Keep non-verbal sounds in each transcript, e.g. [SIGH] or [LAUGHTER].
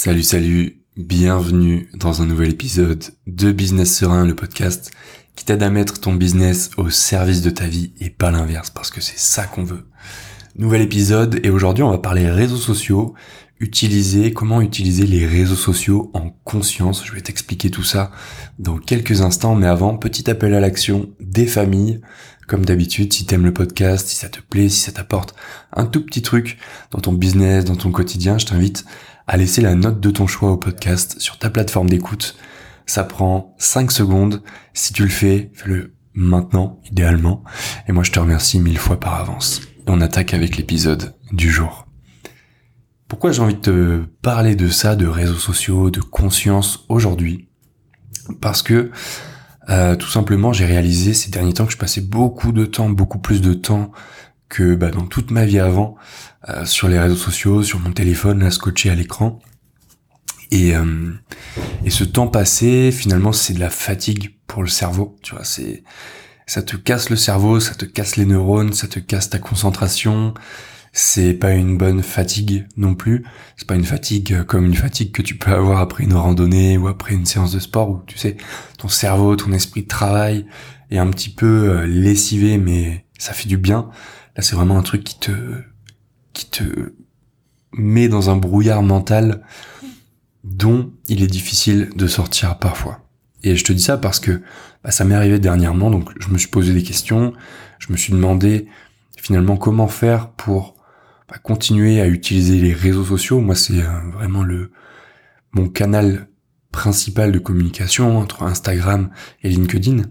Salut, salut, bienvenue dans un nouvel épisode de Business Serein, le podcast qui t'aide à mettre ton business au service de ta vie et pas l'inverse, parce que c'est ça qu'on veut. Nouvel épisode et aujourd'hui on va parler réseaux sociaux, utiliser, comment utiliser les réseaux sociaux en conscience. Je vais t'expliquer tout ça dans quelques instants, mais avant, petit appel à l'action des familles. Comme d'habitude, si t'aimes le podcast, si ça te plaît, si ça t'apporte un tout petit truc dans ton business, dans ton quotidien, je t'invite à laisser la note de ton choix au podcast sur ta plateforme d'écoute. Ça prend 5 secondes. Si tu le fais, fais-le maintenant, idéalement. Et moi, je te remercie mille fois par avance. On attaque avec l'épisode du jour. Pourquoi j'ai envie de te parler de ça, de réseaux sociaux, de conscience aujourd'hui? Parce que euh, tout simplement, j'ai réalisé ces derniers temps que je passais beaucoup de temps, beaucoup plus de temps que bah, dans toute ma vie avant euh, sur les réseaux sociaux, sur mon téléphone, là scotché à l'écran. Et, euh, et ce temps passé, finalement, c'est de la fatigue pour le cerveau. Tu vois, c'est ça te casse le cerveau, ça te casse les neurones, ça te casse ta concentration. C'est pas une bonne fatigue non plus. C'est pas une fatigue comme une fatigue que tu peux avoir après une randonnée ou après une séance de sport où tu sais ton cerveau, ton esprit de travail est un petit peu euh, lessivé, mais ça fait du bien. C'est vraiment un truc qui te qui te met dans un brouillard mental dont il est difficile de sortir parfois. Et je te dis ça parce que bah, ça m'est arrivé dernièrement, donc je me suis posé des questions, je me suis demandé finalement comment faire pour bah, continuer à utiliser les réseaux sociaux. Moi, c'est euh, vraiment le mon canal principal de communication entre Instagram et LinkedIn.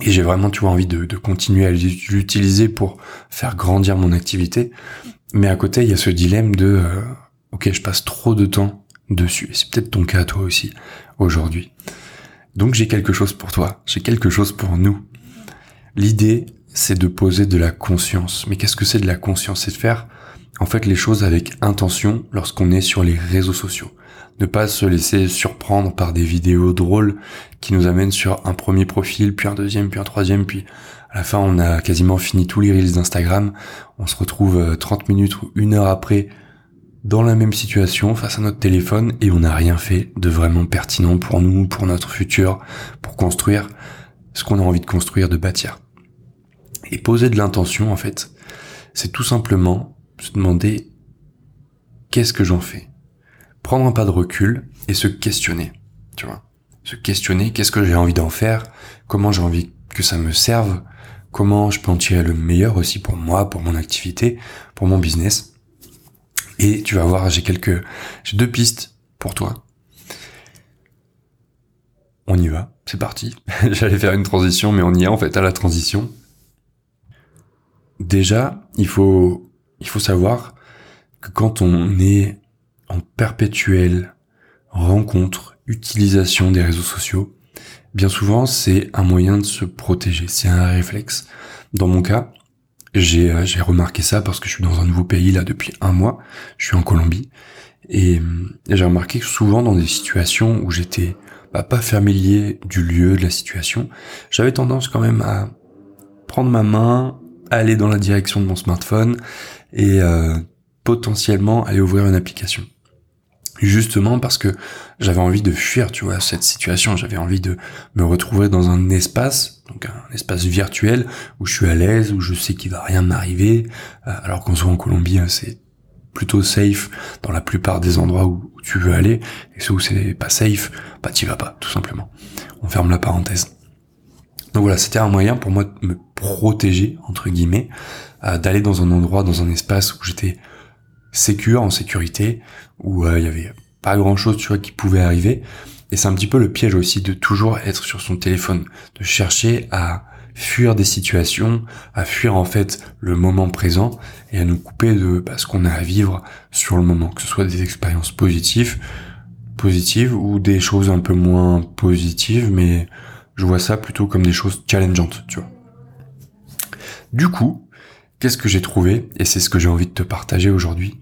Et j'ai vraiment, tu vois, envie de, continuer à l'utiliser pour faire grandir mon activité. Mais à côté, il y a ce dilemme de, euh, ok, je passe trop de temps dessus. Et c'est peut-être ton cas toi aussi aujourd'hui. Donc j'ai quelque chose pour toi. J'ai quelque chose pour nous. L'idée, c'est de poser de la conscience. Mais qu'est-ce que c'est de la conscience? C'est de faire, en fait, les choses avec intention lorsqu'on est sur les réseaux sociaux. Ne pas se laisser surprendre par des vidéos drôles qui nous amènent sur un premier profil, puis un deuxième, puis un troisième, puis à la fin, on a quasiment fini tous les reels d'Instagram. On se retrouve 30 euh, minutes ou une heure après dans la même situation face à notre téléphone et on n'a rien fait de vraiment pertinent pour nous, pour notre futur, pour construire ce qu'on a envie de construire, de bâtir. Et poser de l'intention, en fait, c'est tout simplement se demander qu'est-ce que j'en fais? Prendre un pas de recul et se questionner, tu vois. Se questionner qu'est-ce que j'ai envie d'en faire, comment j'ai envie que ça me serve, comment je peux en tirer le meilleur aussi pour moi, pour mon activité, pour mon business? Et tu vas voir, j'ai quelques, j'ai deux pistes pour toi. On y va, c'est parti. [LAUGHS] J'allais faire une transition, mais on y est en fait à la transition. Déjà, il faut, il faut savoir que quand on est en perpétuelle rencontre, utilisation des réseaux sociaux, bien souvent, c'est un moyen de se protéger, c'est un réflexe. Dans mon cas, j'ai euh, remarqué ça parce que je suis dans un nouveau pays là depuis un mois, je suis en Colombie, et, j'ai remarqué que souvent dans des situations où j'étais bah, pas familier du lieu, de la situation, j'avais tendance quand même à prendre ma main, aller dans la direction de mon smartphone et euh, potentiellement aller ouvrir une application justement parce que j'avais envie de fuir, tu vois, cette situation. J'avais envie de me retrouver dans un espace, donc un espace virtuel où je suis à l'aise, où je sais qu'il va rien m'arriver. Euh, alors qu'en soit en Colombie, hein, c'est plutôt safe dans la plupart des endroits où, tu veux aller. Et ceux où c'est pas safe, bah t'y vas pas, tout simplement. On ferme la parenthèse. Donc voilà, c'était un moyen pour moi de me protéger, entre guillemets, euh, d'aller dans un endroit, dans un espace où j'étais sécure, en sécurité, où euh, il y avait pas grand chose, tu vois, qui pouvait arriver. Et c'est un petit peu le piège aussi de toujours être sur son téléphone, de chercher à fuir des situations, à fuir en fait le moment présent et à nous couper de bah, ce qu'on a à vivre sur le moment, que ce soit des expériences positives, positives ou des choses un peu moins positives, mais je vois ça plutôt comme des choses challengeantes, tu vois. Du coup, qu'est-ce que j'ai trouvé et c'est ce que j'ai envie de te partager aujourd'hui?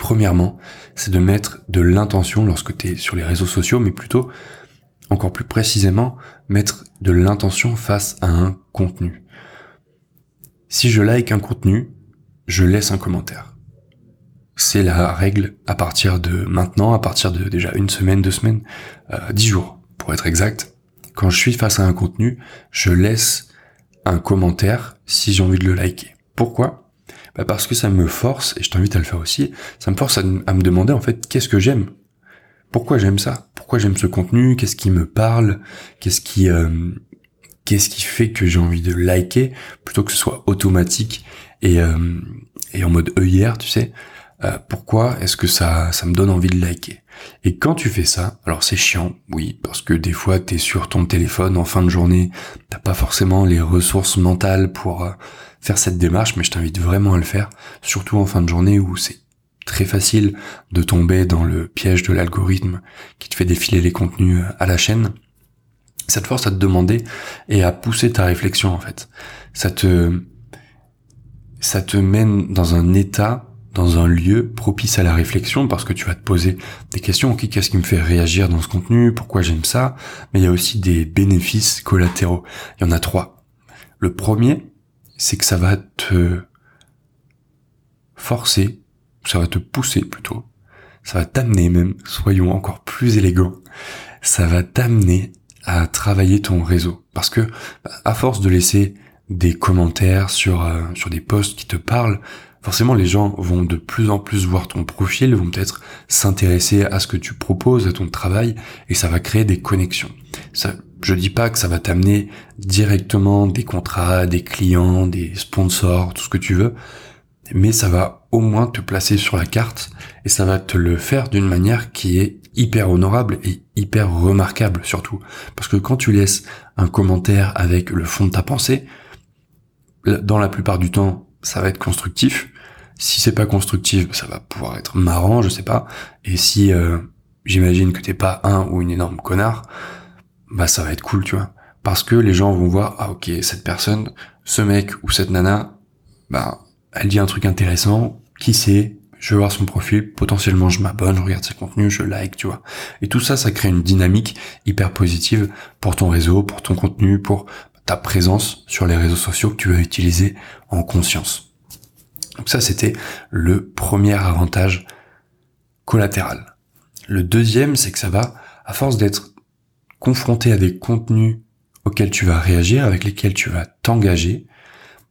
Premièrement, c'est de mettre de l'intention lorsque tu es sur les réseaux sociaux, mais plutôt, encore plus précisément, mettre de l'intention face à un contenu. Si je like un contenu, je laisse un commentaire. c'est la règle à partir de maintenant, à partir de déjà une semaine, deux semaines, euh, dix jours pour être exact. Quand je suis face à un contenu, je laisse un commentaire si j'ai envie de le liker. Pourquoi? Bah Parce que ça me force, et je t'invite à le faire aussi, ça me force à, me demander en fait qu'est-ce que j'aime? Pourquoi j'aime ça? Pourquoi j'aime ce contenu? Qu'est-ce qui me parle? Qu'est-ce qui euh, qu'est-ce qui fait que j'ai envie de liker plutôt que ce soit automatique et, euh, et en mode œillère, tu sais? Euh, pourquoi est-ce que ça, ça me donne envie de liker? Et quand tu fais ça, alors c'est chiant, oui, parce que des fois t'es sur ton téléphone en fin de journée, t'as pas forcément les ressources mentales pour euh, faire cette démarche, mais je t'invite vraiment à le faire, surtout en fin de journée où c'est très facile de tomber dans le piège de l'algorithme qui te fait défiler les contenus à la chaîne. Ça te force à te demander et à pousser ta réflexion en fait. Ça te ça te mène dans un état dans un lieu propice à la réflexion parce que tu vas te poser des questions. Ok, qu'est-ce qui me fait réagir dans ce contenu? Pourquoi j'aime ça? Mais il y a aussi des bénéfices collatéraux. Il y en a trois. Le premier, c'est que ça va te forcer, ça va te pousser plutôt, ça va t'amener même, soyons encore plus élégants, ça va t'amener à travailler ton réseau. Parce que, à force de laisser des commentaires sur, euh, sur des posts qui te parlent, forcément les gens vont de plus en plus voir ton profil, vont peut-être s'intéresser à ce que tu proposes, à ton travail, et ça va créer des connexions. Ça, je dis pas que ça va t'amener directement des contrats, des clients, des sponsors, tout ce que tu veux, mais ça va au moins te placer sur la carte et ça va te le faire d'une manière qui est hyper honorable et hyper remarquable surtout. Parce que quand tu laisses un commentaire avec le fond de ta pensée, dans la plupart du temps, ça va être constructif. Si c'est pas constructif, ça va pouvoir être marrant, je sais pas. Et si euh, j'imagine que t'es pas un ou une énorme connard, bah ça va être cool, tu vois. Parce que les gens vont voir, ah ok, cette personne, ce mec ou cette nana, bah elle dit un truc intéressant, qui sait, je vais voir son profil, potentiellement je m'abonne, je regarde ses contenus, je like, tu vois. Et tout ça, ça crée une dynamique hyper positive pour ton réseau, pour ton contenu, pour ta présence sur les réseaux sociaux que tu vas utiliser en conscience. Donc ça, c'était le premier avantage collatéral. Le deuxième, c'est que ça va, à force d'être confronté à des contenus auxquels tu vas réagir, avec lesquels tu vas t'engager,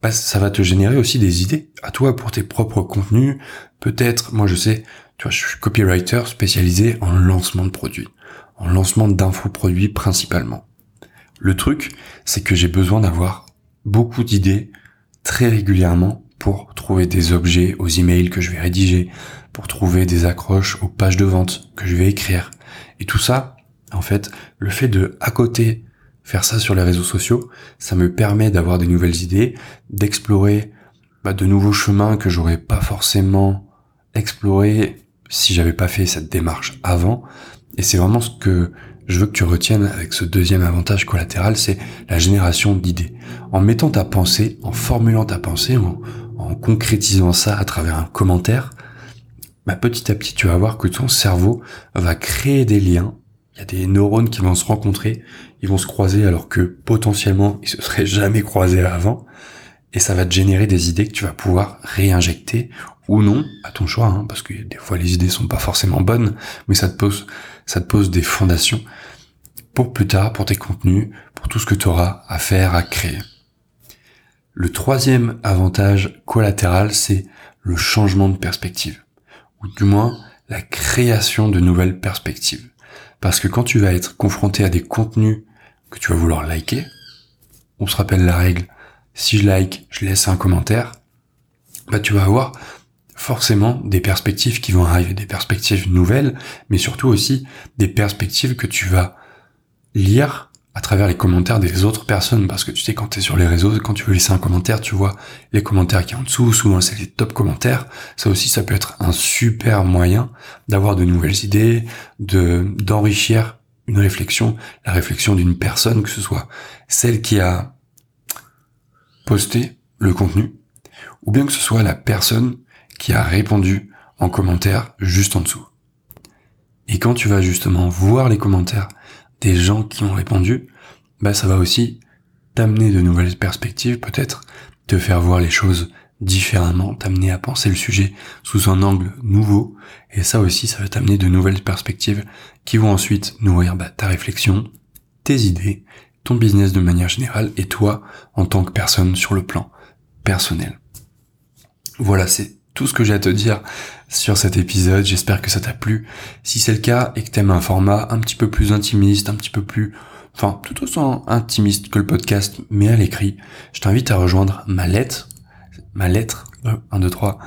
bah, ça va te générer aussi des idées à toi pour tes propres contenus. Peut-être, moi je sais, tu vois, je suis copywriter spécialisé en lancement de produits, en lancement d'infoproduits principalement. Le truc, c'est que j'ai besoin d'avoir beaucoup d'idées très régulièrement pour trouver des objets aux emails que je vais rédiger, pour trouver des accroches aux pages de vente que je vais écrire. Et tout ça, en fait, le fait de, à côté, faire ça sur les réseaux sociaux, ça me permet d'avoir des nouvelles idées, d'explorer bah, de nouveaux chemins que j'aurais pas forcément exploré si j'avais pas fait cette démarche avant. Et c'est vraiment ce que je veux que tu retiennes avec ce deuxième avantage collatéral, c'est la génération d'idées. En mettant ta pensée, en formulant ta pensée, en, concrétisant ça à travers un commentaire, bah petit à petit tu vas voir que ton cerveau va créer des liens. Il y a des neurones qui vont se rencontrer, ils vont se croiser alors que potentiellement ils se seraient jamais croisés avant. Et ça va te générer des idées que tu vas pouvoir réinjecter ou non, à ton choix, hein, parce que des fois les idées sont pas forcément bonnes, mais ça te pose, ça te pose des fondations pour plus tard, pour tes contenus, pour tout ce que tu auras à faire, à créer. Le troisième avantage collatéral, c'est le changement de perspective, ou du moins la création de nouvelles perspectives. Parce que quand tu vas être confronté à des contenus que tu vas vouloir liker, on se rappelle la règle, si je like, je laisse un commentaire, bah tu vas avoir forcément des perspectives qui vont arriver, des perspectives nouvelles, mais surtout aussi des perspectives que tu vas lire à travers les commentaires des autres personnes, parce que tu sais, quand tu es sur les réseaux, quand tu veux laisser un commentaire, tu vois les commentaires qui sont en dessous, souvent c'est les top commentaires, ça aussi, ça peut être un super moyen d'avoir de nouvelles idées, de d'enrichir une réflexion, la réflexion d'une personne, que ce soit celle qui a posté le contenu, ou bien que ce soit la personne qui a répondu en commentaire juste en dessous. Et quand tu vas justement voir les commentaires des gens qui ont répondu, bah ça va aussi t'amener de nouvelles perspectives peut-être, te faire voir les choses différemment, t'amener à penser le sujet sous un angle nouveau, et ça aussi, ça va t'amener de nouvelles perspectives qui vont ensuite nourrir bah, ta réflexion, tes idées, ton business de manière générale, et toi en tant que personne sur le plan personnel. Voilà, c'est tout ce que j'ai à te dire sur cet épisode. J'espère que ça t'a plu. Si c'est le cas et que t'aimes un format un petit peu plus intimiste, un petit peu plus, enfin, tout autant intimiste que le podcast, mais à l'écrit, je t'invite à rejoindre ma lettre, ma lettre, 1, 2, 3.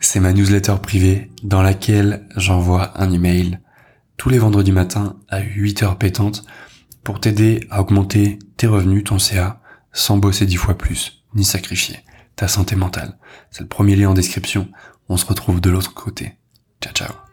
C'est ma newsletter privée dans laquelle j'envoie un email tous les vendredis matins à 8 heures pétantes pour t'aider à augmenter tes revenus, ton CA, sans bosser dix fois plus, ni sacrifier ta santé mentale. C'est le premier lien en description. On se retrouve de l'autre côté. Ciao ciao.